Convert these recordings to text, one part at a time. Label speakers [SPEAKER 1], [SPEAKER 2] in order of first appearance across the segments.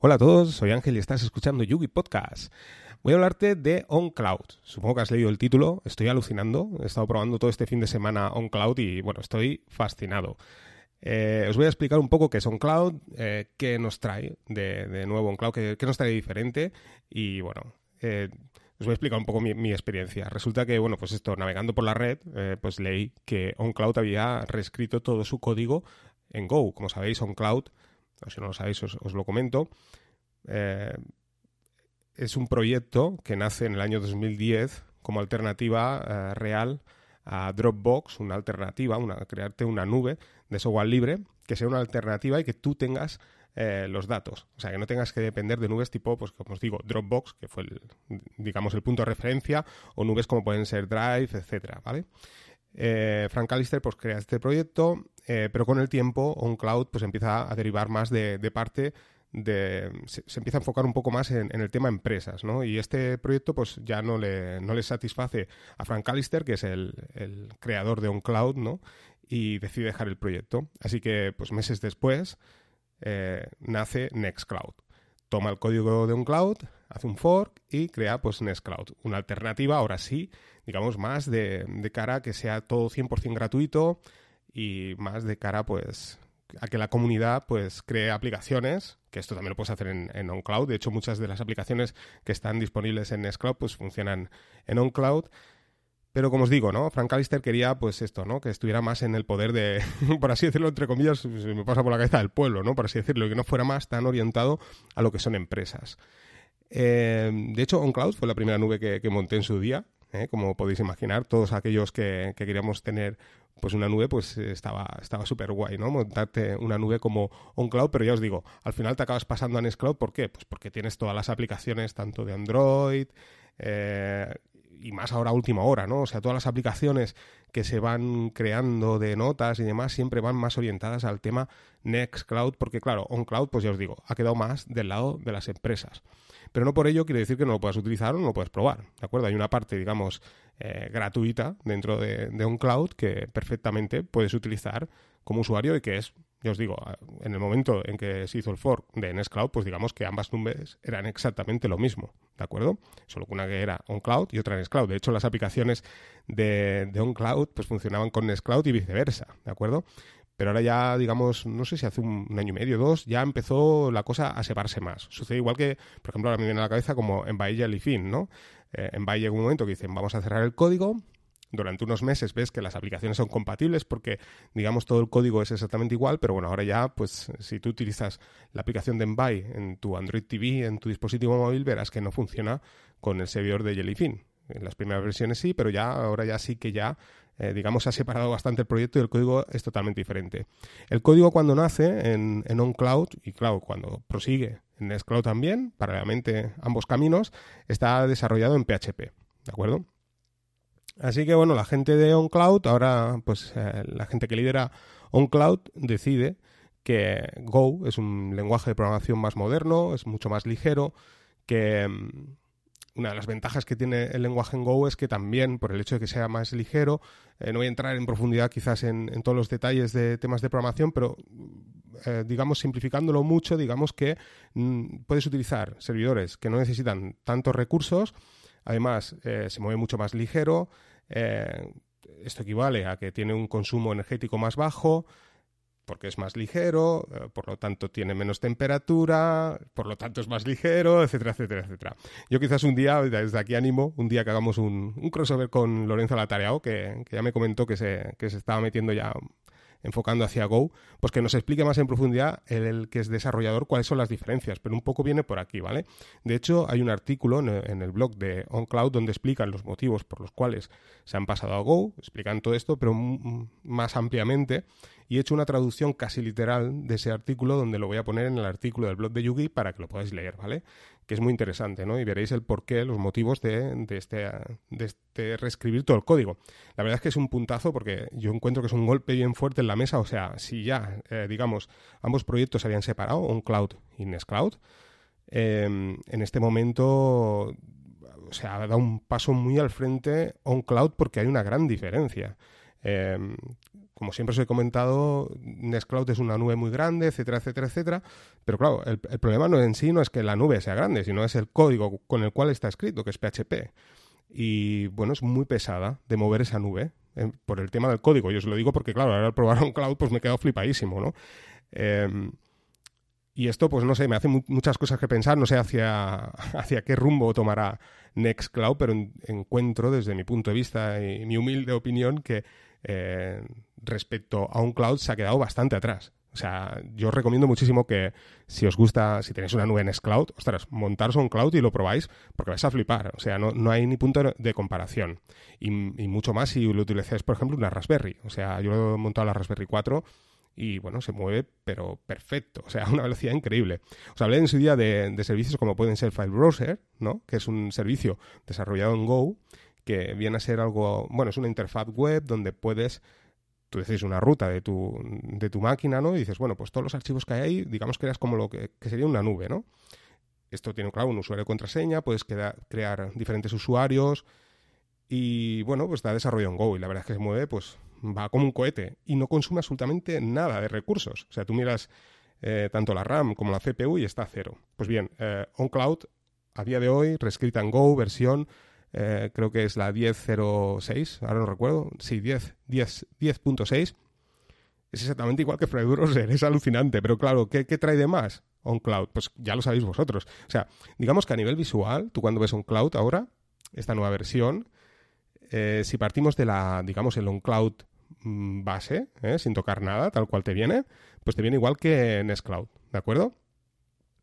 [SPEAKER 1] Hola a todos, soy Ángel y estás escuchando Yugi Podcast. Voy a hablarte de OnCloud. Supongo que has leído el título, estoy alucinando. He estado probando todo este fin de semana OnCloud y bueno, estoy fascinado. Eh, os voy a explicar un poco qué es OnCloud, eh, qué nos trae de, nuevo OnCloud, qué, nos trae diferente y bueno, eh, os voy a explicar un poco mi, experiencia. Resulta que, bueno, pues esto, navegando por la red, pues leí que OnCloud había reescrito todo su código en Go. Como sabéis, OnCloud o si no lo sabéis os, lo comento, eh, es un proyecto que nace en el año 2010 como alternativa eh, real a Dropbox, una alternativa, una, crearte una nube de software libre que sea una alternativa y que tú tengas eh, los datos. O sea, que no tengas que depender de nubes tipo, pues como os digo, Dropbox, que fue el, digamos, el punto de referencia, o nubes como pueden ser Drive, etcétera, ¿vale? Frank Callister pues crea este proyecto eh, pero con el tiempo OnCloud pues empieza a derivar más de, parte de, se, empieza a enfocar un poco más en, el tema empresas, ¿no? Y este proyecto pues ya no le, no le satisface a Frank Callister, que es el, creador de OnCloud, ¿no? Y decide dejar el proyecto. Así que pues meses después eh, nace Nextcloud. Toma el código de OnCloud, hace un fork y crea pues Nextcloud, una alternativa ahora sí, digamos más de, de cara a que sea todo 100% gratuito, y más de cara pues a que la comunidad pues cree aplicaciones, que esto también lo puedes hacer en, en OnCloud. De hecho, muchas de las aplicaciones que están disponibles en Nextcloud pues funcionan en OnCloud. Pero como os digo, ¿no? Frank Callister quería, pues esto, ¿no? Que estuviera más en el poder de, por así decirlo, entre comillas, me pasa por la cabeza del pueblo, ¿no? Por así decirlo, y que no fuera más tan orientado a lo que son empresas. Eh, de hecho, OnCloud fue la primera nube que, que monté en su día. ¿eh? como podéis imaginar, todos aquellos que, queríamos tener pues una nube, pues estaba estaba súper guay, ¿no? Montarte una nube como OnCloud, pero ya os digo, al final te acabas pasando a Nextcloud, ¿por qué? Pues porque tienes todas las aplicaciones, tanto de Android, eh, y más ahora última hora, ¿no? O sea, todas las aplicaciones que se van creando de notas y demás siempre van más orientadas al tema Nextcloud, porque claro, OnCloud, pues ya os digo, ha quedado más del lado de las empresas. Pero no por ello quiere decir que no lo puedas utilizar o no lo puedas probar, ¿de acuerdo? Hay una parte, digamos, eh, gratuita dentro de, de OnCloud que perfectamente puedes utilizar como usuario y que es, ya os digo, en el momento en que se hizo el fork de Nextcloud, pues digamos que ambas nubes eran exactamente lo mismo, ¿de acuerdo? Solo que una que era OnCloud y otra Nextcloud. De hecho, las aplicaciones de, de OnCloud pues funcionaban con Nextcloud y viceversa, ¿de acuerdo? Pero ahora ya, digamos, no sé si hace un, año y medio, dos, ya empezó la cosa a separarse más. Sucede igual que, por ejemplo, ahora me viene a la cabeza como en Bahía y Fin, ¿no? Eh, en Bahía llega un momento que dicen, vamos a cerrar el código, durante unos meses ves que las aplicaciones son compatibles porque, digamos, todo el código es exactamente igual, pero bueno, ahora ya, pues, si tú utilizas la aplicación de Envy en tu Android TV, en tu dispositivo móvil, verás que no funciona con el servidor de Jellyfin. En las primeras versiones sí, pero ya, ahora ya sí que ya eh, digamos, ha separado bastante el proyecto y el código es totalmente diferente. El código cuando nace en, en OnCloud y Cloud cuando prosigue en Nextcloud también, paralelamente ambos caminos, está desarrollado en PHP, ¿de acuerdo? Así que bueno, la gente de OnCloud, ahora pues eh, la gente que lidera OnCloud decide que Go es un lenguaje de programación más moderno, es mucho más ligero, que mm, una de las ventajas que tiene el lenguaje en Go es que también, por el hecho de que sea más ligero, eh, no voy a entrar en profundidad quizás en, todos los detalles de temas de programación, pero eh, digamos, simplificándolo mucho, digamos que mm, puedes utilizar servidores que no necesitan tantos recursos, además eh, se mueve mucho más ligero, esto equivale a que tiene un consumo energético más bajo, porque es más ligero, eh, por lo tanto tiene menos temperatura, por lo tanto es más ligero, etcétera, etcétera, etcétera. Yo quizás un día, desde aquí animo, un día que hagamos un, crossover con Lorenzo Latareao, que, que ya me comentó que se, que se estaba metiendo ya enfocando hacia Go, pues que nos explique más en profundidad el, que es desarrollador cuáles son las diferencias, pero un poco viene por aquí, ¿vale? De hecho, hay un artículo en, el blog de OnCloud donde explican los motivos por los cuales se han pasado a Go, explican todo esto, pero más ampliamente, y he hecho una traducción casi literal de ese artículo donde lo voy a poner en el artículo del blog de Yugi para que lo podáis leer, ¿vale? Que es muy interesante, ¿no? Y veréis el porqué, los motivos de, de, este, de este reescribir todo el código. La verdad es que es un puntazo porque yo encuentro que es un golpe bien fuerte en la mesa, o sea, si ya, eh, digamos, ambos proyectos se habían separado, OnCloud y Nextcloud, eh, en este momento o sea, ha dado un paso muy al frente OnCloud porque hay una gran diferencia. Eh, como siempre os he comentado, Nextcloud es una nube muy grande, etcétera, etcétera, etcétera. Pero claro, el, problema no en sí no es que la nube sea grande, sino es el código con el cual está escrito, que es PHP. Y bueno, es muy pesada de mover esa nube eh, por el tema del código. Yo os lo digo porque, claro, ahora al probar un cloud, pues me he quedado flipadísimo, ¿no? Em, y esto, pues no sé, me hace muchas cosas que pensar, no sé hacia, hacia qué rumbo tomará Nextcloud, pero encuentro desde mi punto de vista y mi humilde opinión que eh, respecto a un cloud se ha quedado bastante atrás. O sea, yo os recomiendo muchísimo que si os gusta, si tenéis una nube en Cloud, ostras, montaros un cloud y lo probáis porque vais a flipar. O sea, no, no hay ni punto de comparación. Y, mucho más si lo utilizáis, por ejemplo, una Raspberry. O sea, yo lo he montado la Raspberry 4 y bueno, se mueve, pero perfecto. O sea, una velocidad increíble. Os hablé en su día de, de servicios como pueden ser File Browser, ¿no? Que es un servicio desarrollado en Go que viene a ser algo, bueno, es una interfaz web donde puedes tú decís una ruta de tu, de tu máquina, ¿no? Y dices, bueno, pues todos los archivos que hay ahí, digamos que eras como lo que, sería una nube, ¿no? Esto tiene, claro, un usuario de contraseña, puedes crear diferentes usuarios y, bueno, pues está desarrollado en Go y la verdad es que se mueve, pues va como un cohete y no consume absolutamente nada de recursos. O sea, tú miras eh, tanto la RAM como la CPU y está a cero. Pues bien, eh, OnCloud a día de hoy, reescrita en Go, versión eh, creo que es la 10.06, ahora no recuerdo, sí, 10.6, es exactamente igual que Browser, es alucinante, pero claro, ¿qué, trae de más OnCloud? Pues ya lo sabéis vosotros. O sea, digamos que a nivel visual, tú cuando ves OnCloud ahora, esta nueva versión, eh, si partimos de la, digamos, el OnCloud mm, base, eh, sin tocar nada, tal cual te viene, pues te viene igual que Nextcloud, ¿de acuerdo?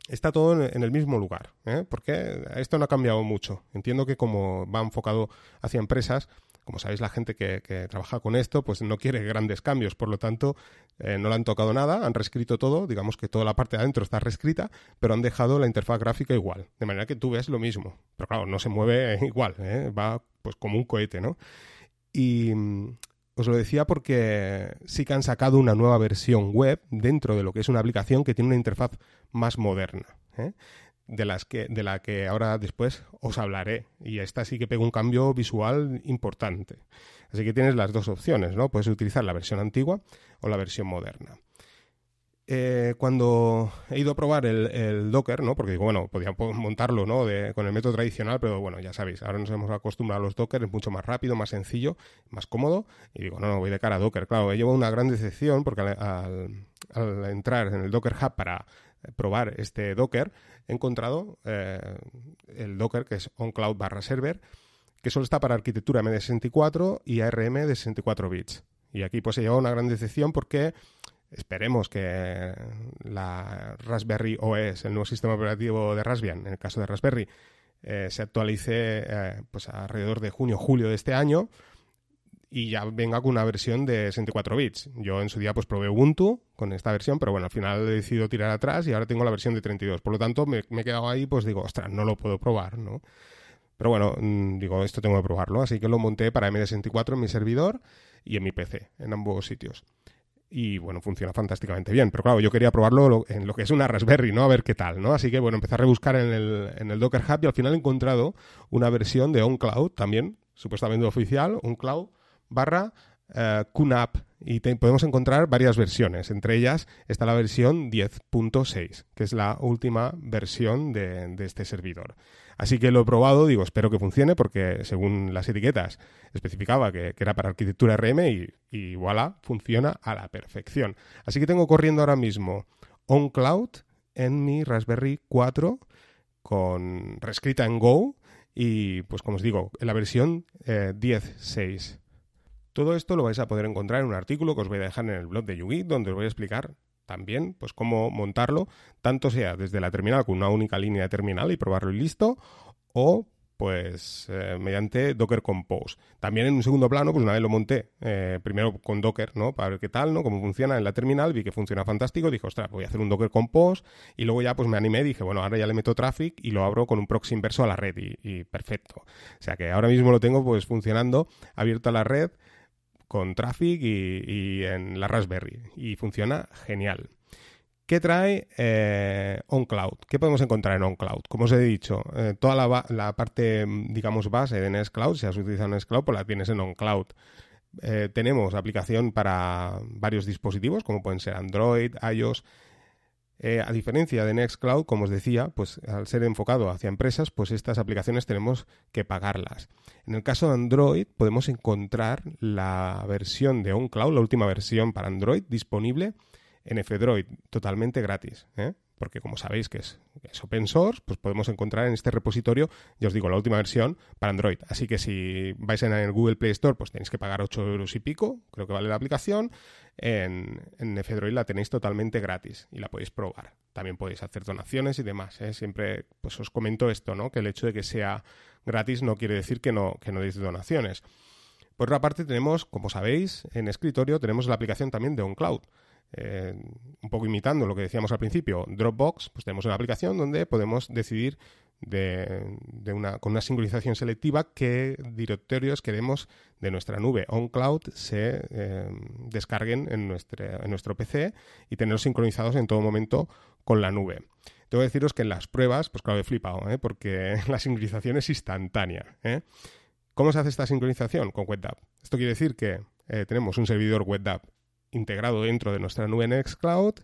[SPEAKER 1] Está todo en, el mismo lugar, ¿eh? porque esto no ha cambiado mucho. Entiendo que como va enfocado hacia empresas, como sabéis la gente que, trabaja con esto, pues no quiere grandes cambios, por lo tanto eh, no le han tocado nada, han reescrito todo, digamos que toda la parte de adentro está reescrita, pero han dejado la interfaz gráfica igual, de manera que tú ves lo mismo, pero claro, no se mueve igual, ¿eh? va pues como un cohete, ¿no? Y, os lo decía porque sí que han sacado una nueva versión web dentro de lo que es una aplicación que tiene una interfaz más moderna. ¿eh? De, las que, de la que ahora después os hablaré. Y esta sí que pega un cambio visual importante. Así que tienes las dos opciones, ¿no? Puedes utilizar la versión antigua o la versión moderna. Eh, cuando he ido a probar el, Docker, ¿no? Porque bueno, podía montarlo, ¿no? con el método tradicional, pero bueno, ya sabéis, ahora nos hemos acostumbrado a los Docker, es mucho más rápido, más sencillo, más cómodo. Y digo, no, no, voy de cara a Docker. Claro, he llevado una gran decepción porque al, entrar en el Docker Hub para probar este Docker, he encontrado eh, el Docker que es OnCloud barra server, que solo está para arquitectura MD64 y ARM de 64 bits. Y aquí pues he llevado una gran decepción porque esperemos que la Raspberry OS, el nuevo sistema operativo de Raspbian, en el caso de Raspberry, eh, se actualice eh, pues alrededor de junio julio de este año y ya venga con una versión de 64 bits. Yo en su día pues probé Ubuntu con esta versión, pero bueno, al final he decidido tirar atrás y ahora tengo la versión de 32. Por lo tanto, me, he quedado ahí, pues digo, ostras, no lo puedo probar, ¿no? Pero bueno, mm, digo, esto tengo que probarlo, así que lo monté para MD64 en mi servidor y en mi PC, en ambos sitios y bueno, funciona fantásticamente bien. Pero claro, yo quería probarlo en lo que es una Raspberry, ¿no? A ver qué tal, ¿no? Así que bueno, empecé a rebuscar en el, en el Docker Hub y al final he encontrado una versión de OnCloud también, supuestamente oficial, OnCloud barra uh, QNAP y podemos encontrar varias versiones. Entre ellas está la versión 10.6, que es la última versión de, este servidor. Así que lo he probado, digo, espero que funcione porque según las etiquetas especificaba que, era para arquitectura RM y, voilà, funciona a la perfección. Así que tengo corriendo ahora mismo OnCloud en mi Raspberry 4 con reescrita en Go y pues como os digo, en la versión 10.6. Todo esto lo vais a poder encontrar en un artículo que os voy a dejar en el blog de Yugi, donde os voy a explicar también, pues cómo montarlo, tanto sea desde la terminal con una única línea de terminal y probarlo y listo, o pues eh, mediante Docker Compose. También en un segundo plano, pues una vez lo monté, eh, primero con Docker, ¿no? Para ver qué tal, ¿no? Cómo funciona en la terminal, vi que funciona fantástico, dije, ostras, voy a hacer un Docker Compose, y luego ya pues me animé, dije, bueno, ahora ya le meto traffic y lo abro con un proxy inverso a la red, y, y perfecto. O sea que ahora mismo lo tengo pues funcionando, abierto a la red, con Traffic y, en la Raspberry. Y funciona genial. ¿Qué trae eh, OnCloud? ¿Qué podemos encontrar en OnCloud? Como os he dicho, eh, toda la, parte, digamos, base de Nextcloud, si has utilizado Nextcloud, pues la tienes en OnCloud. eh, tenemos aplicación para varios dispositivos, como pueden ser Android, iOS. Eh, a diferencia de Nextcloud, como os decía, pues al ser enfocado hacia empresas, pues estas aplicaciones tenemos que pagarlas. En el caso de Android, podemos encontrar la versión de OnCloud, la última versión para Android, disponible en F-Droid, totalmente gratis. ¿eh? Porque como sabéis que es, open source, pues podemos encontrar en este repositorio, ya os digo, la última versión para Android. Así que si vais en el Google Play Store, pues tenéis que pagar 8 euros y pico, creo que vale la aplicación. En, en F-Droid la tenéis totalmente gratis y la podéis probar. También podéis hacer donaciones y demás. ¿eh? Siempre pues os comento esto, ¿no? Que el hecho de que sea gratis no quiere decir que no, que no deis donaciones. Por otra parte, tenemos, como sabéis, en escritorio tenemos la aplicación también de OnCloud. Eh, un poco imitando lo que decíamos al principio, Dropbox, pues tenemos una aplicación donde podemos decidir con una sincronización selectiva qué directorios queremos de nuestra nube on-cloud se eh, descarguen en, en nuestro PC y tenerlos sincronizados en todo momento con la nube. Tengo que deciros que en las pruebas, pues claro, he flipado, ¿eh? porque la sincronización es instantánea. ¿Cómo se hace esta sincronización? Con WebDAV. Esto quiere decir que tenemos un servidor WebDAV integrado dentro de nuestra nube Nextcloud.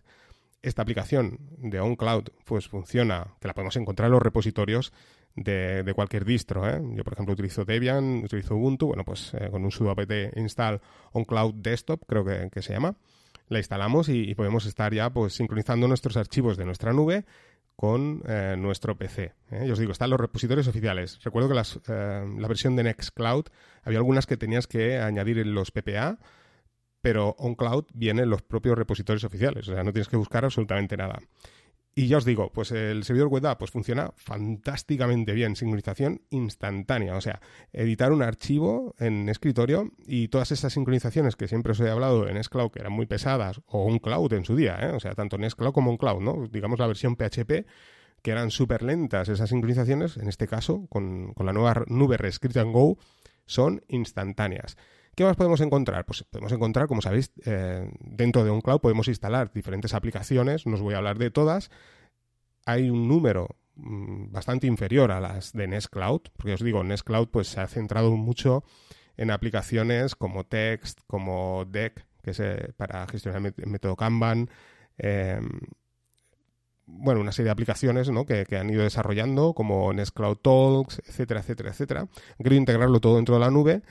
[SPEAKER 1] Esta aplicación de OnCloud pues funciona, que la podemos encontrar en los repositorios de, cualquier distro. ¿eh? Yo, por ejemplo, utilizo Debian, utilizo Ubuntu, bueno, pues eh, con un sudo apt install OnCloud Desktop, creo que, se llama, la instalamos y, podemos estar ya pues sincronizando nuestros archivos de nuestra nube con eh, nuestro PC. Yo os digo, están los repositorios oficiales. Recuerdo que la versión de Nextcloud había algunas que tenías que añadir en los PPA, pero OnCloud viene en los propios repositorios oficiales, o sea, no tienes que buscar absolutamente nada. Y ya os digo, pues el servidor web pues funciona fantásticamente bien, sincronización instantánea, o sea, editar un archivo en escritorio y todas esas sincronizaciones que siempre os he hablado en Nextcloud que eran muy pesadas, o OnCloud en su día, ¿eh? o sea, tanto Nextcloud como OnCloud, ¿no? Digamos la versión PHP, que eran súper lentas esas sincronizaciones, en este caso, con, con la nueva nube reescrita en Go, son instantáneas. ¿Qué más podemos encontrar? Pues podemos encontrar, como sabéis, eh, dentro de un cloud podemos instalar diferentes aplicaciones, no os voy a hablar de todas. Hay un número mm, bastante inferior a las de Nest Cloud, porque os digo, Nest Cloud pues, se ha centrado mucho en aplicaciones como Text, como Deck, que es eh, para gestionar el método Kanban, em, bueno, una serie de aplicaciones ¿no? que, han ido desarrollando, como Nest Cloud Talks, etcétera, etcétera, etcétera. Han integrarlo todo dentro de la nube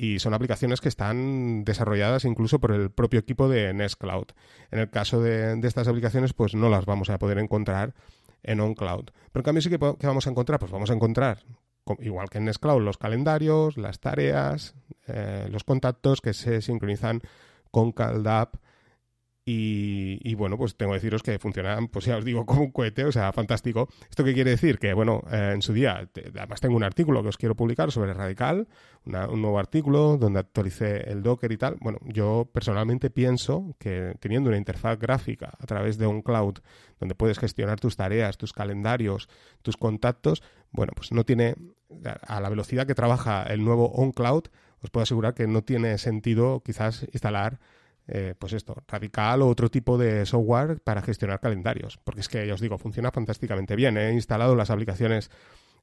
[SPEAKER 1] y son aplicaciones que están desarrolladas incluso por el propio equipo de Nest Cloud. En el caso de, estas aplicaciones, pues no las vamos a poder encontrar en OnCloud. Pero en cambio sí que, vamos a encontrar, pues vamos a encontrar, igual que en Nest Cloud, los calendarios, las tareas, eh, los contactos que se sincronizan con CalDAP y, bueno, pues tengo que deciros que funcionan, pues ya os digo, como un cohete, o sea, fantástico. ¿Esto qué quiere decir? Que, bueno, eh, en su día, además tengo un artículo que os quiero publicar sobre Radical, un nuevo artículo donde actualicé el Docker y tal. Bueno, yo personalmente pienso que teniendo una interfaz gráfica a través de un cloud donde puedes gestionar tus tareas, tus calendarios, tus contactos, bueno, pues no tiene, a la velocidad que trabaja el nuevo OnCloud, os puedo asegurar que no tiene sentido quizás instalar eh, pues esto, Radical o otro tipo de software para gestionar calendarios. Porque es que, ya os digo, funciona fantásticamente bien. He instalado las aplicaciones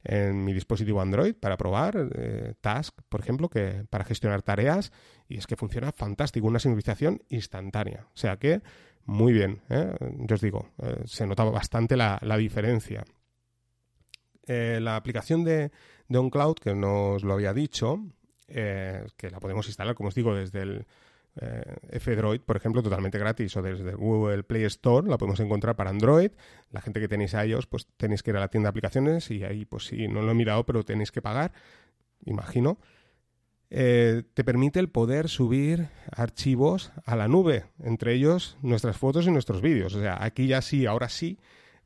[SPEAKER 1] en mi dispositivo Android para probar, eh, Task, por ejemplo, que para gestionar tareas, y es que funciona fantástico, una sincronización instantánea. O sea que, muy bien, ¿eh? yo os digo, se notaba bastante la, diferencia. la aplicación de, de OnCloud, que nos lo había dicho, que la podemos instalar, como os digo, desde el eh, F-Droid, por ejemplo, totalmente gratis o desde Google Play Store, la podemos encontrar para Android. La gente que tenéis a ellos, pues tenéis que ir a la tienda de aplicaciones y ahí, pues sí, no lo he mirado, pero tenéis que pagar, imagino. Eh, te permite el poder subir archivos a la nube, entre ellos nuestras fotos y nuestros vídeos. O sea, aquí ya sí, ahora sí,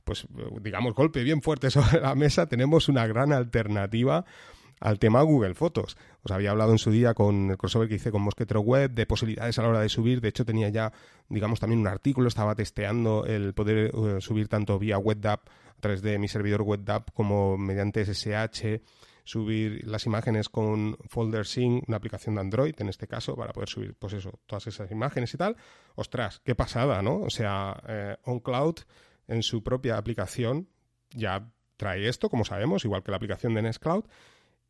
[SPEAKER 1] pues digamos, golpe bien fuerte sobre la mesa, tenemos una gran alternativa al tema Google Fotos. Os había hablado en su día con el crossover que hice con Mosquetero Web de posibilidades a la hora de subir. De hecho, tenía ya, digamos, también un artículo, estaba testeando el poder eh, subir tanto vía WebDAV a través de mi servidor WebDAV como mediante SSH subir las imágenes con Folder Sync, una aplicación de Android en este caso, para poder subir, pues eso, todas esas imágenes y tal. Ostras, qué pasada, ¿no? O sea, eh, OnCloud en su propia aplicación ya trae esto, como sabemos, igual que la aplicación de Nextcloud,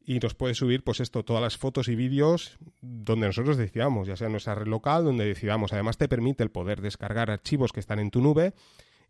[SPEAKER 1] y nos puede subir, pues esto, todas las fotos y vídeos donde nosotros decidamos, ya sea en nuestra red local, donde decidamos. Además, te permite el poder descargar archivos que están en tu nube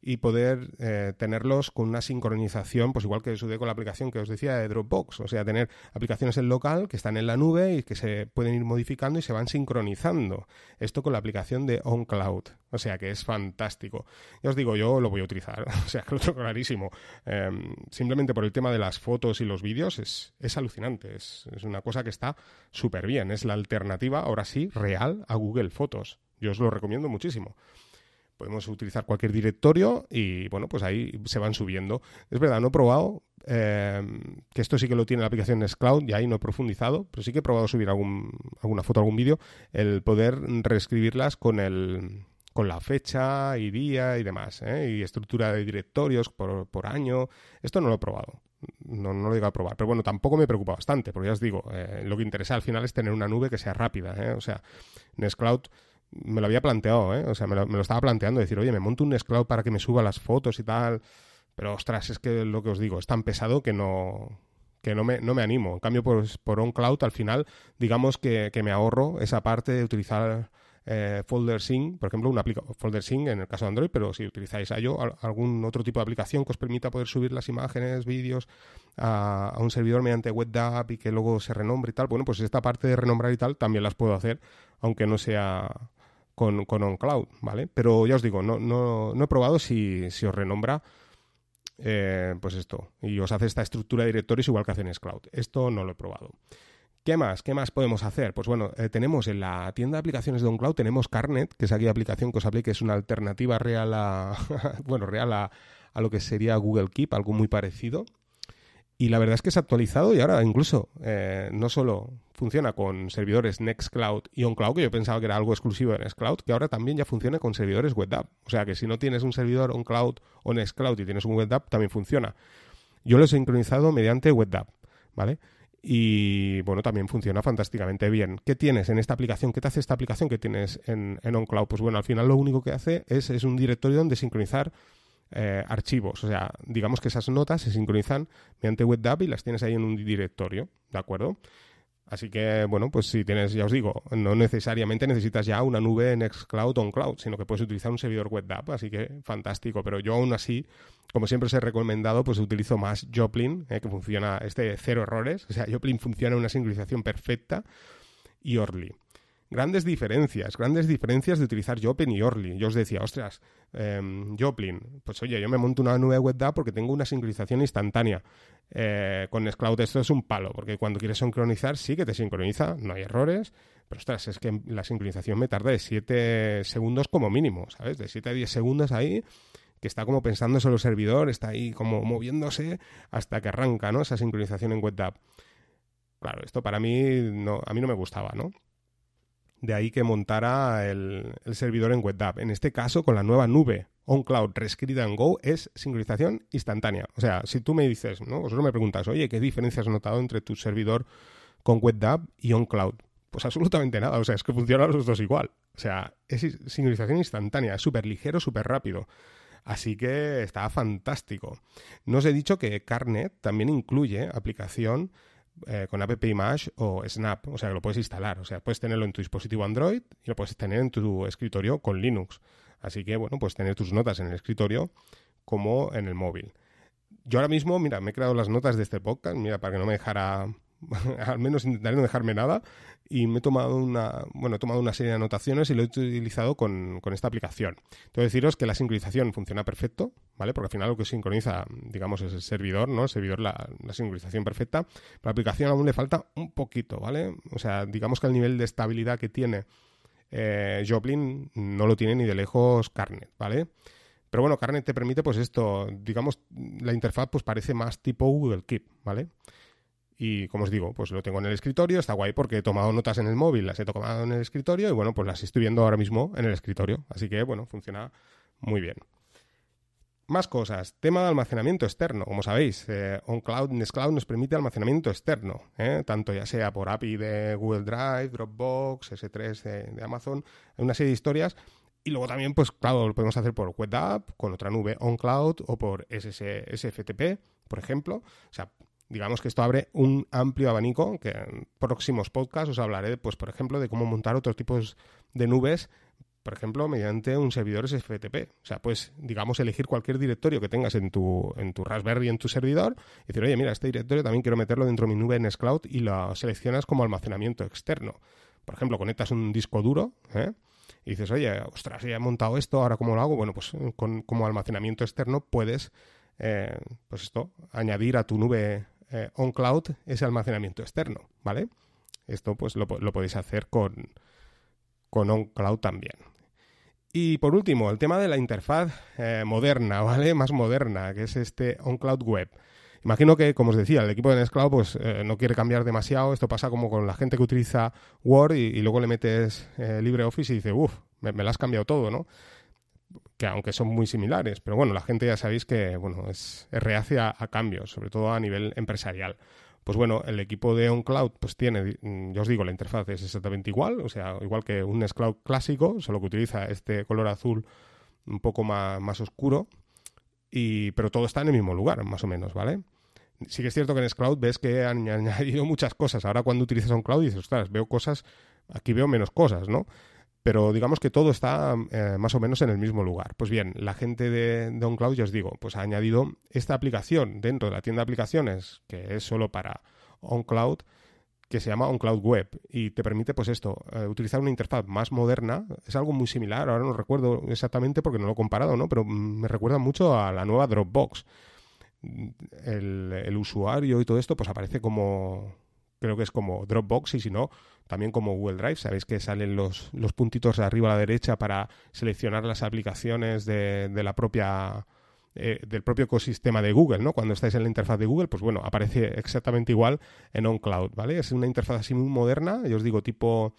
[SPEAKER 1] y poder eh, tenerlos con una sincronización, pues igual que sucede con la aplicación que os decía de Dropbox, o sea, tener aplicaciones en local que están en la nube y que se pueden ir modificando y se van sincronizando. Esto con la aplicación de OnCloud, o sea, que es fantástico. Ya os digo, yo lo voy a utilizar, o sea, que lo tengo clarísimo. Em, simplemente por el tema de las fotos y los vídeos es, es alucinante, es, es una cosa que está súper bien, es la alternativa, ahora sí, real a Google Fotos. Yo os lo recomiendo muchísimo podemos utilizar cualquier directorio y bueno, pues ahí se van subiendo. Es verdad, no he probado, eh, que esto sí que lo tiene la aplicación Nextcloud y ahí no he profundizado, pero sí que he probado subir alguna foto, algún vídeo, el poder reescribirlas con el con la fecha y día y demás, ¿eh? y estructura de directorios por, por, año. Esto no lo he probado, no, no lo digo a probar, pero bueno, tampoco me preocupa bastante, porque ya os digo, eh, lo que interesa al final es tener una nube que sea rápida, o sea, Nextcloud me lo había planteado, ¿eh? O sea, me lo, estaba planteando, decir, oye, me monto un Nextcloud para que me suba las fotos y tal. Pero, ostras, es que lo que os digo, es tan pesado que no que no me, no me animo. En cambio, por, por OnCloud, al final, digamos que, que me ahorro esa parte de utilizar eh, Folder Sync, por ejemplo, una Folder Sync en el caso de Android, pero si utilizáis IO, algún otro tipo de aplicación que os permita poder subir las imágenes, vídeos a, a un servidor mediante WebDAV y que luego se renombre y tal, bueno, pues esta parte de renombrar y tal también las puedo hacer, aunque no sea con, con OnCloud, ¿vale? Pero ya os digo, no, no, no he probado si, si os renombra eh, pues esto, y os hace esta estructura de directorios igual que hace en Cloud. Esto no lo he probado. ¿Qué más? ¿Qué más podemos hacer? Pues bueno, eh, tenemos en la tienda de aplicaciones de OnCloud, tenemos Carnet, que es aquí aplicación que os aplique, es una alternativa real a, bueno, real a, a, lo que sería Google Keep, algo muy parecido. Y la verdad es que se ha actualizado y ahora incluso eh, no solo funciona con servidores Nextcloud y OnCloud, que yo pensaba que era algo exclusivo de Nextcloud, que ahora también ya funciona con servidores WebDAV. O sea que si no tienes un servidor OnCloud o Nextcloud y tienes un WebDAV, también funciona. Yo lo he sincronizado mediante WebDAV, ¿vale? Y bueno, también funciona fantásticamente bien. ¿Qué tienes en esta aplicación? ¿Qué te hace esta aplicación que tienes en, en OnCloud? Pues bueno, al final lo único que hace es, es un directorio donde sincronizar eh, archivos. O sea, digamos que esas notas se sincronizan mediante WebDAV y las tienes ahí en un directorio, ¿de acuerdo? Así que, bueno, pues si tienes, ya os digo, no necesariamente necesitas ya una nube en o OnCloud, sino que puedes utilizar un servidor WebDAV, así que fantástico. Pero yo aún así, como siempre os he recomendado, pues utilizo más Joplin, eh, que funciona, este cero errores. O sea, Joplin funciona en una sincronización perfecta y Orly grandes diferencias, grandes diferencias de utilizar Joplin y Orly. Yo os decía, ostras, em, Joplin, pues oye, yo me monto una nube WebDAV porque tengo una sincronización instantánea. Eh, con Nextcloud esto es un palo, porque cuando quieres sincronizar sí que te sincroniza, no hay errores, pero ostras, es que la sincronización me tarda de 7 segundos como mínimo, ¿sabes? De 7 a 10 segundos ahí que está como pensando solo el servidor, está ahí como moviéndose hasta que arranca, ¿no? Esa sincronización en WebDAV. Claro, esto para mí no, a mí no me gustaba, ¿no? De ahí que montara el, servidor en WebDAV. En este caso, con la nueva nube OnCloud reescrita en Go, es sincronización instantánea. O sea, si tú me dices, ¿no? Vosotros me preguntas, oye, ¿qué diferencia has notado entre tu servidor con WebDAV y OnCloud? Pues absolutamente nada, o sea, es que funcionan los dos igual. O sea, es sincronización instantánea, es súper ligero, súper rápido. Así que está fantástico. No os he dicho que Carnet también incluye aplicación eh, con App Image o Snap, o sea, lo puedes instalar, o sea, puedes tenerlo en tu dispositivo Android y lo puedes tener en tu escritorio con Linux. Así que, bueno, puedes tener tus notas en el escritorio como en el móvil. Yo ahora mismo, mira, me he creado las notas de este podcast, mira, para que no me dejara al menos intentaré no dejarme nada y me he tomado una, bueno, he tomado una serie de anotaciones y lo he utilizado con, esta aplicación. Tengo que deciros que la sincronización funciona perfecto, Porque al final lo que sincroniza, digamos, es el servidor, ¿no? El servidor, la, sincronización perfecta. Pero la aplicación aún le falta un poquito, ¿vale? O sea, digamos que el nivel de estabilidad que tiene eh, Joplin no lo tiene ni de lejos Carnet, ¿vale? Pero bueno, Carnet te permite, pues esto, digamos, la interfaz pues parece más tipo Google Keep, ¿vale? Y como os digo, pues lo tengo en el escritorio, está guay porque he tomado notas en el móvil, las he tomado en el escritorio y bueno, pues las estoy viendo ahora mismo en el escritorio. Así que bueno, funciona muy bien. Más cosas. Tema de almacenamiento externo. Como sabéis, eh, OnCloud, Nextcloud nos permite almacenamiento externo, ¿eh? tanto ya sea por API de Google Drive, Dropbox, S3 de, Amazon, una serie de historias. Y luego también, pues claro, lo podemos hacer por WebDAV, con otra nube OnCloud o por SFTP, por ejemplo. O sea, digamos que esto abre un amplio abanico que en próximos podcasts os hablaré, pues por ejemplo, de cómo montar otros tipos de nubes por ejemplo, mediante un servidor SFTP. O sea, puedes, digamos, elegir cualquier directorio que tengas en tu, en tu Raspberry, en tu servidor, y decir, oye, mira, este directorio también quiero meterlo dentro de mi nube en Cloud y lo seleccionas como almacenamiento externo. Por ejemplo, conectas un disco duro, ¿eh? y dices, oye, ostras, ya he montado esto, ahora cómo lo hago. Bueno, pues con, como almacenamiento externo puedes, eh, pues esto, añadir a tu nube eh, on cloud ese almacenamiento externo, ¿vale? Esto pues lo, lo podéis hacer con, con on cloud también. Y por último, el tema de la interfaz eh, moderna, ¿vale? Más moderna, que es este on cloud web. Imagino que, como os decía, el equipo de Nextcloud pues, eh, no quiere cambiar demasiado. Esto pasa como con la gente que utiliza Word y, luego le metes eh, LibreOffice y dice, uff, me, me, lo has cambiado todo, ¿no? Que aunque son muy similares, pero bueno, la gente ya sabéis que bueno, es, es reacia a cambios, sobre todo a nivel empresarial. Pues bueno, el equipo de OnCloud pues tiene, mm, yo os digo, la interfaz es exactamente igual, o sea, igual que un Nextcloud clásico, solo que utiliza este color azul un poco más, más oscuro, y, pero todo está en el mismo lugar, más o menos, ¿vale? Sí que es cierto que en Nextcloud ves que han añadido muchas cosas. Ahora cuando utilizas OnCloud dices, ostras, veo cosas, aquí veo menos cosas, ¿no? Pero digamos que todo está eh, más o menos en el mismo lugar. Pues bien, la gente de, OnCloud, ya os digo, pues ha añadido esta aplicación dentro de la tienda de aplicaciones, que es solo para OnCloud, que se llama OnCloud Web y te permite, pues esto, eh, utilizar una interfaz más moderna. Es algo muy similar, ahora no recuerdo exactamente porque no lo he comparado, ¿no? Pero me recuerda mucho a la nueva Dropbox. El, el usuario y todo esto, pues aparece como creo que es como Dropbox y si no, también como Google Drive. Sabéis que salen los, los puntitos de arriba a la derecha para seleccionar las aplicaciones de, la propia... Eh, del propio ecosistema de Google, ¿no? Cuando estáis en la interfaz de Google, pues bueno, aparece exactamente igual en OnCloud, ¿vale? Es una interfaz así muy moderna, yo os digo, tipo...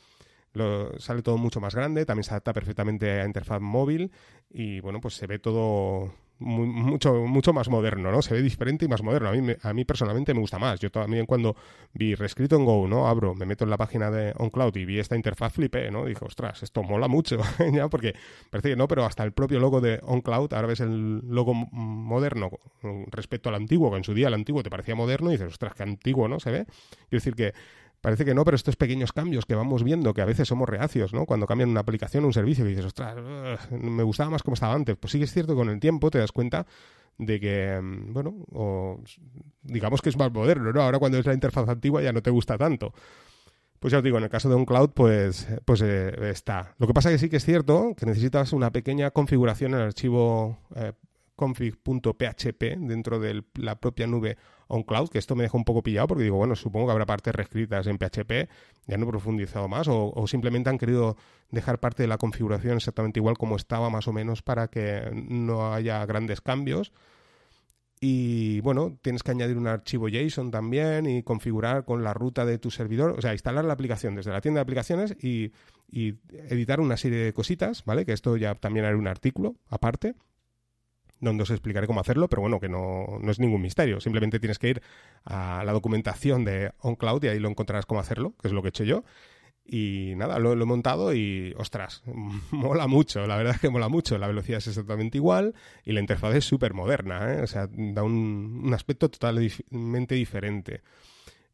[SPEAKER 1] Sale todo mucho más grande, también se adapta perfectamente a interfaz móvil y bueno, pues se ve todo mucho, mucho más moderno, ¿no? Se ve diferente y más moderno. A mí, a mí personalmente me gusta más. Yo también cuando vi reescrito en Go, ¿no? Abro, me meto en la página de OnCloud y vi esta interfaz, flipé, ¿no? Dije, ostras, esto mola mucho, ¿ya? Porque parece que no, pero hasta el propio logo de OnCloud, ahora ves el logo moderno respecto al antiguo, que en su día el antiguo te parecía moderno y dices, ostras, qué antiguo, ¿no? Se ve. Quiero decir que Parece que no, pero estos pequeños cambios que vamos viendo, que a veces somos reacios, ¿no? Cuando cambian una aplicación, un servicio, y dices, ostras, me gustaba más como estaba antes. Pues sí que es cierto que con el tiempo te das cuenta de que, mm, bueno, o digamos que es más moderno, ¿no? Ahora cuando es la interfaz antigua ya no te gusta tanto. Pues ya os digo, en el caso de un cloud, pues, pues eh, está. Lo que pasa que sí que es cierto que necesitas una pequeña configuración en el archivo eh, config.php dentro de la propia nube OnCloud, que esto me deja un poco pillado porque digo, bueno, supongo que habrá partes reescritas en PHP, ya no he profundizado más, o, simplemente han querido dejar parte de la configuración exactamente igual como estaba más o menos para que no haya grandes cambios. Y bueno, tienes que añadir un archivo JSON también y configurar con la ruta de tu servidor, o sea, instalar la aplicación desde la tienda de aplicaciones y, y editar una serie de cositas, ¿vale? Que esto ya también haré un artículo aparte donde os explicaré cómo hacerlo, pero bueno, que no, no, es ningún misterio. Simplemente tienes que ir a la documentación de OnCloud y ahí lo encontrarás cómo hacerlo, que es lo que he hecho yo. Y nada, lo, he montado y, ostras, mola mucho, la verdad es que mola mucho. La velocidad es exactamente igual y la interfaz es súper moderna, ¿eh? o sea, da un, aspecto totalmente diferente.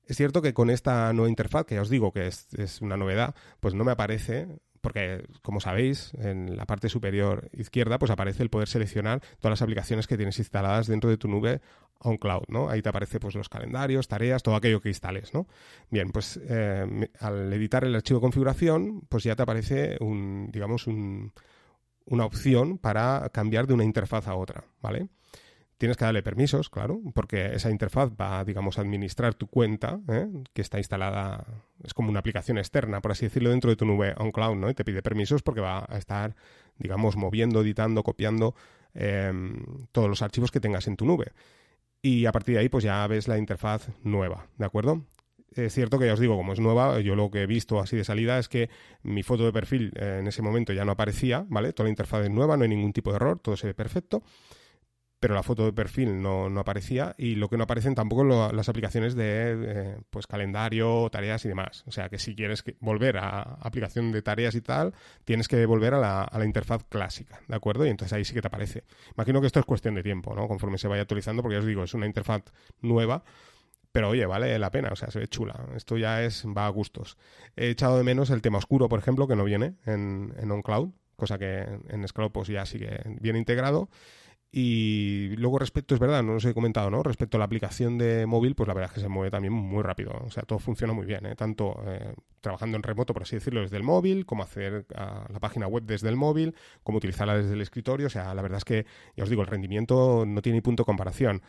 [SPEAKER 1] Es cierto que con esta nueva interfaz, que ya os digo que es, es, una novedad, pues no me aparece porque como sabéis, en la parte superior izquierda pues aparece el poder seleccionar todas las aplicaciones que tienes instaladas dentro de tu nube on cloud, ¿no? Ahí te aparece pues los calendarios, tareas, todo aquello que instales, ¿no? Bien, pues eh, al editar el archivo de configuración, pues ya te aparece un, digamos, un, una opción para cambiar de una interfaz a otra, ¿vale? Tienes que darle permisos, claro, porque esa interfaz va, digamos, a administrar tu cuenta, ¿eh? que está instalada, es como una aplicación externa, por así decirlo, dentro de tu nube on cloud, ¿no? Y te pide permisos porque va a estar, digamos, moviendo, editando, copiando em, todos los archivos que tengas en tu nube. Y a partir de ahí, pues ya ves la interfaz nueva, ¿de acuerdo? es cierto que ya os digo, como es nueva, yo lo que he visto así de salida es que mi foto de perfil eh, en ese momento ya no aparecía, ¿vale? Toda la interfaz es nueva, no hay ningún tipo de error, todo se ve perfecto pero la foto de perfil no, aparecía y lo que no aparecen tampoco las aplicaciones de pues calendario, tareas y demás. O sea que si quieres volver a aplicación de tareas y tal, tienes que volver a la, a la, interfaz clásica, ¿de acuerdo? Y entonces ahí sí que te aparece. Imagino que esto es cuestión de tiempo, ¿no? Conforme se vaya actualizando, porque ya os digo, es una interfaz nueva, pero oye, vale la pena, o sea, se ve chula. Esto ya es, va a gustos. He echado de menos el tema oscuro, por ejemplo, que no viene en, en OnCloud, cosa que en Scloud ya sigue bien integrado. Y luego respecto, es verdad, no os he comentado, ¿no? Respecto a la aplicación de móvil, pues la verdad es que se mueve también muy rápido. O sea, todo funciona muy bien, ¿eh? Tanto eh, trabajando en remoto, por así decirlo, desde el móvil, como hacer la página web desde el móvil, como utilizarla desde el escritorio. O sea, la verdad es que, ya os digo, el rendimiento no tiene ni punto de comparación.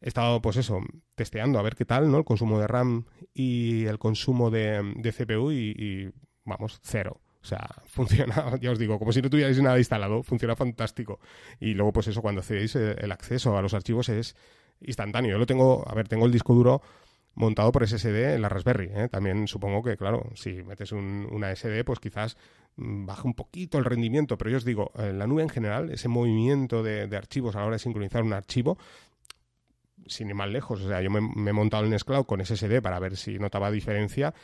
[SPEAKER 1] He estado, pues eso, testeando a ver qué tal, ¿no? El consumo de RAM y el consumo de, CPU y vamos, cero. O sea, funciona, ya os digo, como si no tuvierais nada instalado, funciona fantástico. Y luego, pues eso, cuando hacéis eh, el acceso a los archivos es instantáneo. Yo lo tengo, a ver, tengo el disco duro montado por SSD en la Raspberry. ¿eh? También supongo que, claro, si metes una SD, pues quizás mm, baja un poquito el rendimiento, pero yo os digo, en la nube en general, ese movimiento de, de archivos a la hora de sincronizar un archivo, sin ir más lejos. O sea, yo me, he montado en Nextcloud con SSD para ver si notaba diferencia.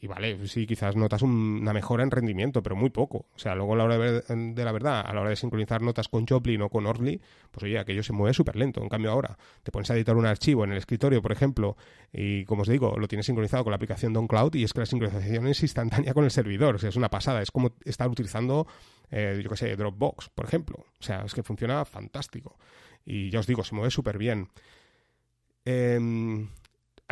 [SPEAKER 1] Y vale, sí, quizás notas una mejora en rendimiento, pero muy poco. O sea, luego a la hora de, la verdad, a la hora de sincronizar notas con Joplin o con Orly, pues oye, aquello se mueve súper lento. En cambio ahora, te pones a editar un archivo en el escritorio, por ejemplo, y como os digo, lo tienes sincronizado con la aplicación de y es que la sincronización es instantánea con el servidor. O sea, es una pasada. Es como estar utilizando, eh, yo qué sé, Dropbox, por ejemplo. O sea, es que funciona fantástico. Y ya os digo, se mueve súper bien. Em,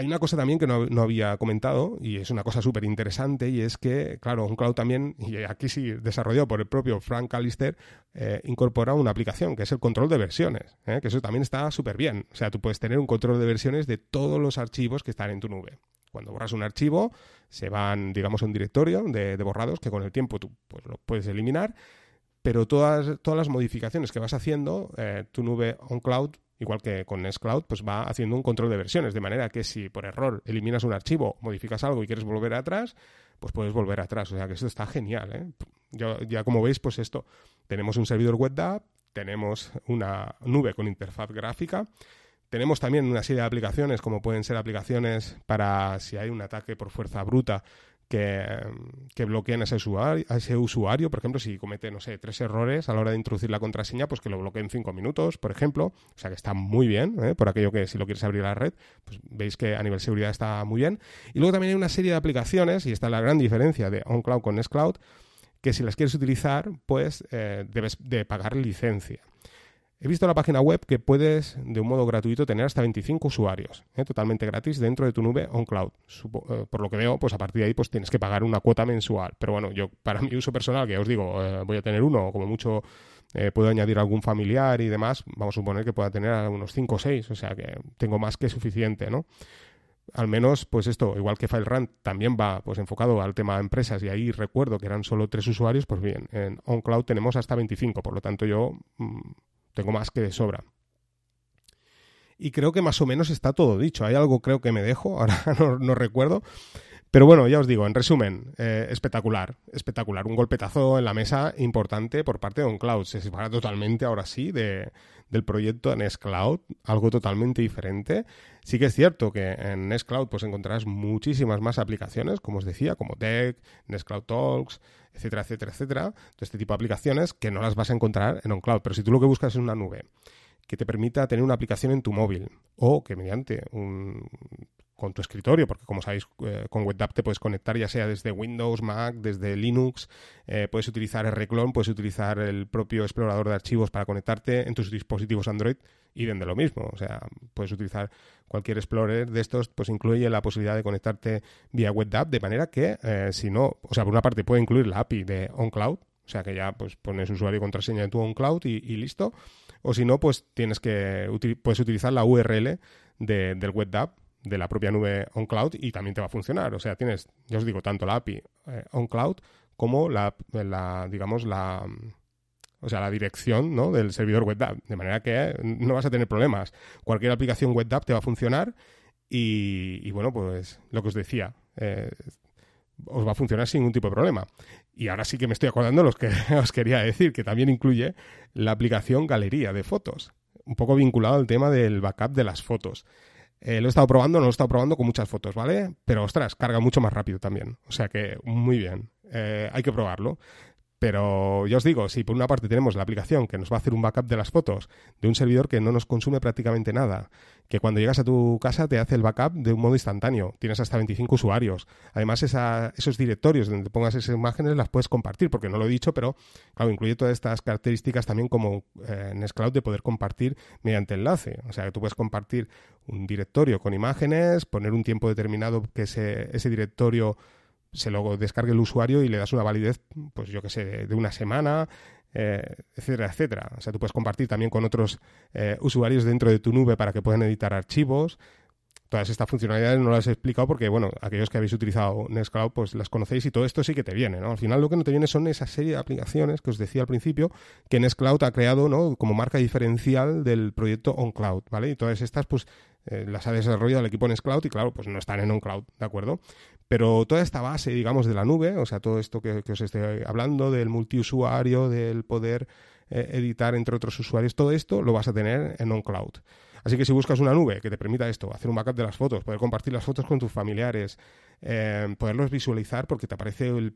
[SPEAKER 1] hay una cosa también que no, había comentado y es una cosa súper interesante y es que, claro, OnCloud también, y aquí sí desarrollado por el propio Frank Callister, eh, incorpora una aplicación que es el control de versiones, ¿eh? que eso también está súper bien. O sea, tú puedes tener un control de versiones de todos los archivos que están en tu nube. Cuando borras un archivo, se van, digamos, a un directorio de, borrados que con el tiempo tú pues, lo puedes eliminar, pero todas, todas las modificaciones que vas haciendo, eh, tu nube OnCloud igual que con Nextcloud, pues va haciendo un control de versiones, de manera que si por error eliminas un archivo, modificas algo y quieres volver atrás, pues puedes volver atrás. O sea que esto está genial. ¿eh? ya como veis, pues esto, tenemos un servidor web app, tenemos una nube con interfaz gráfica, tenemos también una serie de aplicaciones, como pueden ser aplicaciones para si hay un ataque por fuerza bruta, que, que, bloqueen a ese, usuario, ese usuario. Por ejemplo, si comete, no sé, tres errores a la hora de introducir la contraseña, pues que lo bloqueen cinco minutos, por ejemplo. O sea que está muy bien, ¿eh? por aquello que si lo quieres abrir a la red, pues veis que a nivel seguridad está muy bien. Y luego también hay una serie de aplicaciones, y está la gran diferencia de OnCloud con Nextcloud, que si las quieres utilizar, pues eh, debes de pagar licencia. He visto la página web que puedes, de un modo gratuito, tener hasta 25 usuarios, ¿eh? totalmente gratis, dentro de tu nube on-cloud. Eh, por lo que veo, pues a partir de ahí pues tienes que pagar una cuota mensual. Pero bueno, yo para mi uso personal, que os digo, eh, voy a tener uno, o como mucho puedo añadir algún familiar y demás, vamos a suponer que pueda tener unos 5 o 6, o sea que tengo más que suficiente, ¿no? al menos, pues esto, igual que FileRun también va pues enfocado al tema de empresas y ahí recuerdo que eran solo tres usuarios, pues bien, en OnCloud tenemos hasta 25, por lo tanto yo mm, tengo más que de sobra. Y creo que más o menos está todo dicho. Hay algo creo que me dejo, ahora no, recuerdo. Pero bueno, ya os digo, en resumen, eh, espectacular, espectacular. Un golpetazo en la mesa importante por parte de OnCloud. Se separa totalmente, ahora sí, de, del proyecto de Nextcloud, algo totalmente diferente. Sí que es cierto que en Nextcloud pues encontrarás muchísimas más aplicaciones, como os decía, como Deck, Nextcloud Talks, etcétera, etcétera, etcétera. Todo este tipo de aplicaciones que no las vas a encontrar en OnCloud. Pero si tú lo que buscas es una nube que te permita tener una aplicación en tu móvil o que mediante un con tu escritorio, porque como sabéis, eh, con WebDAV te puedes conectar ya sea desde Windows, Mac, desde Linux, eh, puedes utilizar Rclone, puedes utilizar el propio explorador de archivos para conectarte en tus dispositivos Android y de lo mismo. O sea, puedes utilizar cualquier explorer de estos, pues incluye la posibilidad de conectarte vía WebDAV, de manera que eh, si no, o sea, por una parte puede incluir la API de OnCloud, o sea que ya pues pones usuario y contraseña en tu OnCloud y, y listo. O si no, pues tienes que puedes utilizar la URL de, del WebDAV de la propia nube OnCloud y también te va a funcionar. O sea, tienes, ya os digo, tanto la API eh, OnCloud como la, la, digamos, la, o sea, la dirección ¿no? del servidor WebDAV. De manera que no vas a tener problemas. Cualquier aplicación WebDAV te va a funcionar y, bueno, pues lo que os decía, eh, os va a funcionar sin ningún tipo de problema. Y ahora sí que me estoy acordando los que os quería decir, que también incluye la aplicación Galería de Fotos, un poco vinculado al tema del backup de las fotos. Eh, lo he estado probando, no lo he estado probando con muchas fotos, ¿vale? Pero ostras, carga mucho más rápido también. O sea que muy bien. Eh, hay que probarlo. Pero yo os digo, si por una parte tenemos la aplicación que nos va a hacer un backup de las fotos de un servidor que no nos consume prácticamente nada, que cuando llegas a tu casa te hace el backup de un modo instantáneo, tienes hasta 25 usuarios. Además, esos directorios donde pongas esas imágenes las puedes compartir, porque no lo he dicho, pero claro, incluye todas estas características también como eh, en de poder compartir mediante enlace. O sea, que tú puedes compartir un directorio con imágenes, poner un tiempo determinado que ese, ese directorio se lo descargue el usuario y le das una validez, pues yo que sé, de, una semana, eh, etcétera, etcétera. O sea, tú puedes compartir también con otros eh, usuarios dentro de tu nube para que puedan editar archivos. Todas estas funcionalidades no las he explicado porque, bueno, aquellos que habéis utilizado Nextcloud, pues las conocéis y todo esto sí que te viene, ¿no? Al final lo que no te viene son esa serie de aplicaciones que os decía al principio que Nextcloud ha creado, ¿no? Como marca diferencial del proyecto OnCloud, ¿vale? Y todas estas, pues, eh, las ha desarrollado el equipo en Nextcloud y claro, pues no están en OnCloud, ¿de acuerdo? Pero toda esta base, digamos, de la nube, o sea, todo esto que, os estoy hablando, del multiusuario, del poder eh, editar entre otros usuarios, todo esto lo vas a tener en OnCloud. Así que si buscas una nube que te permita esto, hacer un backup de las fotos, poder compartir las fotos con tus familiares, eh, poderlos visualizar, porque te aparece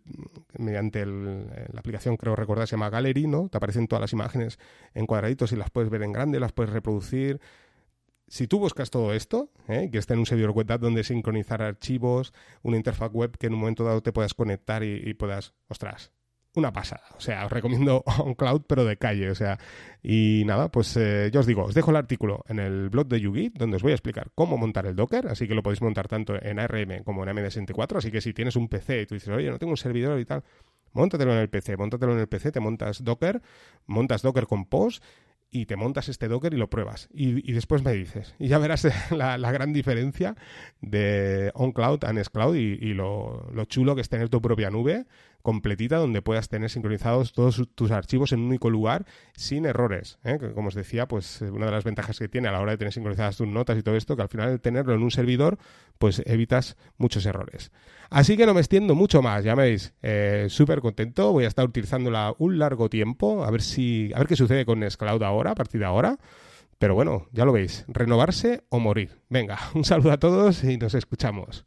[SPEAKER 1] mediante la aplicación, creo recordar, se llama Gallery, ¿no? Te aparecen todas las imágenes en cuadraditos y las puedes ver en grande, las puedes reproducir, si tú buscas todo esto, ¿eh? que esté en un servidor web donde sincronizar archivos, una interfaz web que en un momento dado te puedas conectar y, puedas, ostras, una pasada. O sea, os recomiendo OnCloud, pero de calle. O sea, y nada, pues eh, yo os digo, os dejo el artículo en el blog de YouGit, donde os voy a explicar cómo montar el Docker, así que lo podéis montar tanto en ARM como en AMD64. Así que si tienes un PC y tú dices, oye, no tengo un servidor y tal, móntatelo en el PC, móntatelo en el PC, te montas Docker, montas Docker con POS y te montas este Docker y lo pruebas. Y, después me dices. Y ya verás la, gran diferencia de OnCloud a Nextcloud y, y lo, lo, chulo que es tener tu propia nube completita donde puedas tener sincronizados todos tus archivos en un único lugar sin errores. ¿eh? Como os decía, pues eh, una de las ventajas que tiene a la hora de tener sincronizadas tus notas y todo esto, que al final de tenerlo en un servidor, pues evitas muchos errores. Así que no me extiendo mucho más, ya veis, eh, súper contento, voy a estar utilizándola un largo tiempo, a ver si, a ver qué sucede con Nextcloud ahora, a partir de ahora. Pero bueno, ya lo veis, renovarse o morir. Venga, un saludo a todos y nos escuchamos.